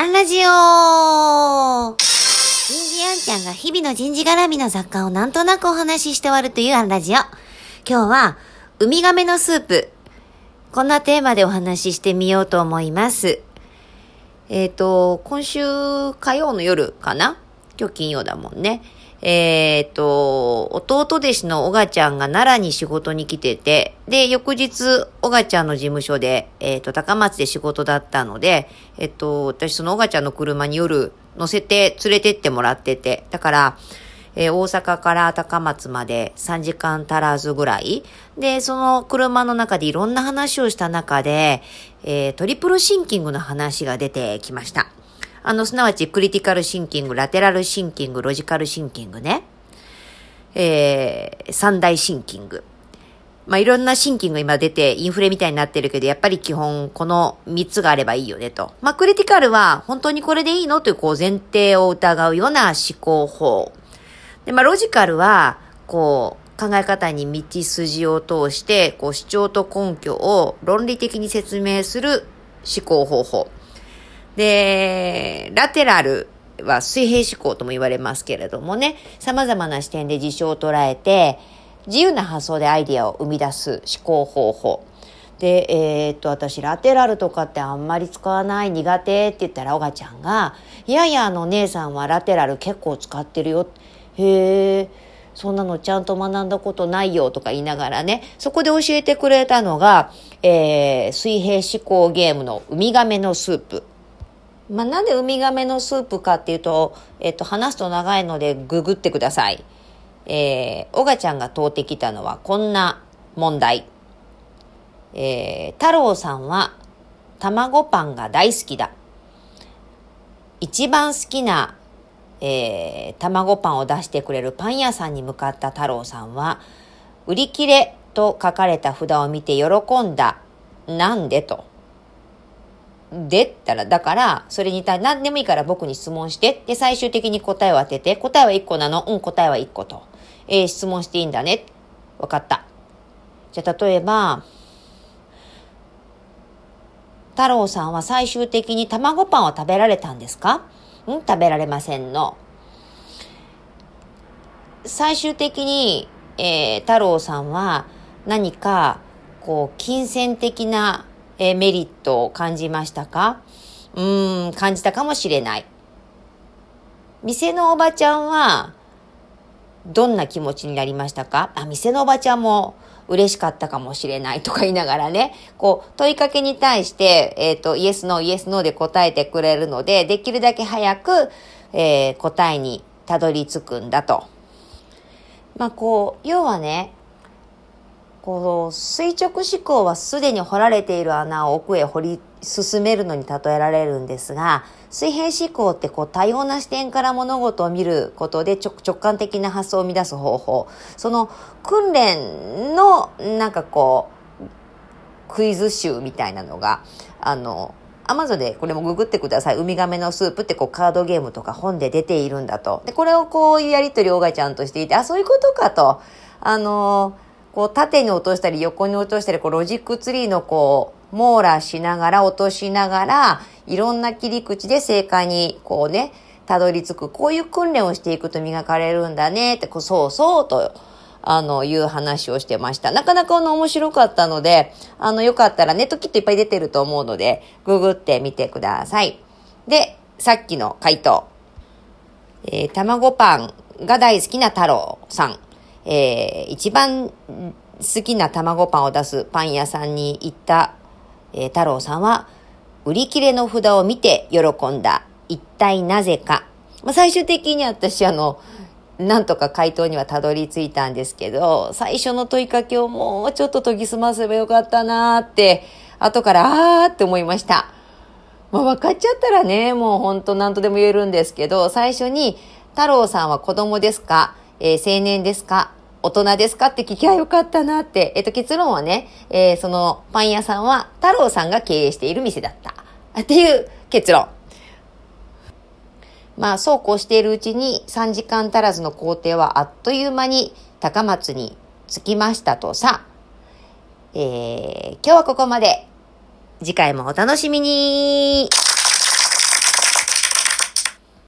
アンラジオ人事アンちゃんが日々の人事絡みの雑貨をなんとなくお話しして終わるというアンラジオ。今日は、ウミガメのスープ。こんなテーマでお話ししてみようと思います。えっ、ー、と、今週火曜の夜かな？今日金曜だもんね。えっ、と、弟弟子の小賀ちゃんが奈良に仕事に来てて、で、翌日、小賀ちゃんの事務所で、えっ、と、高松で仕事だったので、えっ、と、私その小賀ちゃんの車に夜乗せて連れてってもらってて、だから、えー、大阪から高松まで3時間足らずぐらい。で、その車の中でいろんな話をした中で、えー、トリプルシンキングの話が出てきました。あの、すなわちクリティカルシンキング、ラテラルシンキング、ロジカルシンキングね。えー、三大シンキング。まあ、いろんなシンキング今出てインフレみたいになってるけど、やっぱり基本この3つがあればいいよねと。まあ、クリティカルは本当にこれでいいのというこう前提を疑うような思考法。で、まあ、ロジカルは、こう、考え方に道筋を通して、こう、主張と根拠を論理的に説明する思考方法。で、ラテラルは水平思考とも言われますけれどもね、様々な視点で事象を捉えて、自由な発想でアイディアを生み出す思考方法。で、えー、っと、私、ラテラルとかってあんまり使わない苦手って言ったら、おがちゃんが、いやいや、あの、姉さんはラテラル結構使ってるよ。へえ、そんなのちゃんと学んだことないよとか言いながらね、そこで教えてくれたのが、えー、水平思考ゲームのウミガメのスープ。まあ、なんでウミガメのスープかっていうと、えっと、話すと長いのでググってください。えー、オガちゃんが問うてきたのはこんな問題。えー、太郎さんは卵パンが大好きだ。一番好きな、えー、卵パンを出してくれるパン屋さんに向かった太郎さんは、売り切れと書かれた札を見て喜んだ。なんでと。でったら、だから、それに対、何でもいいから僕に質問して、で、最終的に答えを当てて、答えは1個なのうん、答えは1個と。えー、質問していいんだね。わかった。じゃ、例えば、太郎さんは最終的に卵パンを食べられたんですか？うん食べられませんの。最終的に、えー、太郎さんは何か、こう、金銭的なえー、メリットを感じましたか？うーん、感じたかもしれない。店のおばちゃんは、どんな気持ちになりましたか？あ、店のおばちゃんも嬉しかったかもしれないとか言いながらね、こう、問いかけに対して、えっ、ー、と、イエス、ノー、イエス、ノーで答えてくれるので、できるだけ早く、えー、答えにたどり着くんだと。まあ、こう、要はね、こう垂直思考はすでに掘られている穴を奥へ掘り進めるのに例えられるんですが水平思考ってこう多様な視点から物事を見ることで直感的な発想を生み出す方法その訓練のなんかこうクイズ集みたいなのがあのアマゾンでこれもググってください。ウミガメのスープってこうカードゲームとか本で出ているんだと。で、これをこういうやりとりをおがちゃんとしていて、あ、そういうことかと。あのーこう縦に落としたり横に落としたり、こうロジックツリーのこう、網羅しながら落としながら、いろんな切り口で正解にこうね、たどり着く。こういう訓練をしていくと磨かれるんだねって、こうそうそうと、あの、いう話をしてました。なかなかあの面白かったので、あの、よかったらネットきっといっぱい出てると思うので、ググってみてください。で、さっきの回答。えー、卵パンが大好きな太郎さん。えー、一番好きな卵パンを出すパン屋さんに行った、えー、太郎さんは、売り切れの札を見て喜んだ。一体なぜか。まあ、最終的に私、あの、なんとか回答にはたどり着いたんですけど、最初の問いかけをもうちょっと研ぎ澄ませばよかったなーって、後からあーって思いました。まあ、分かっちゃったらね、もう本当何とでも言えるんですけど、最初に、太郎さんは子供ですか、えー、青年ですか？大人ですか？って聞きゃよかったなって。えっと、結論はね、えー、そのパン屋さんは太郎さんが経営している店だった。っていう結論。まあ、そうこうしているうちに3時間足らずの工程はあっという間に高松に着きましたとさ。えー、今日はここまで。次回もお楽しみに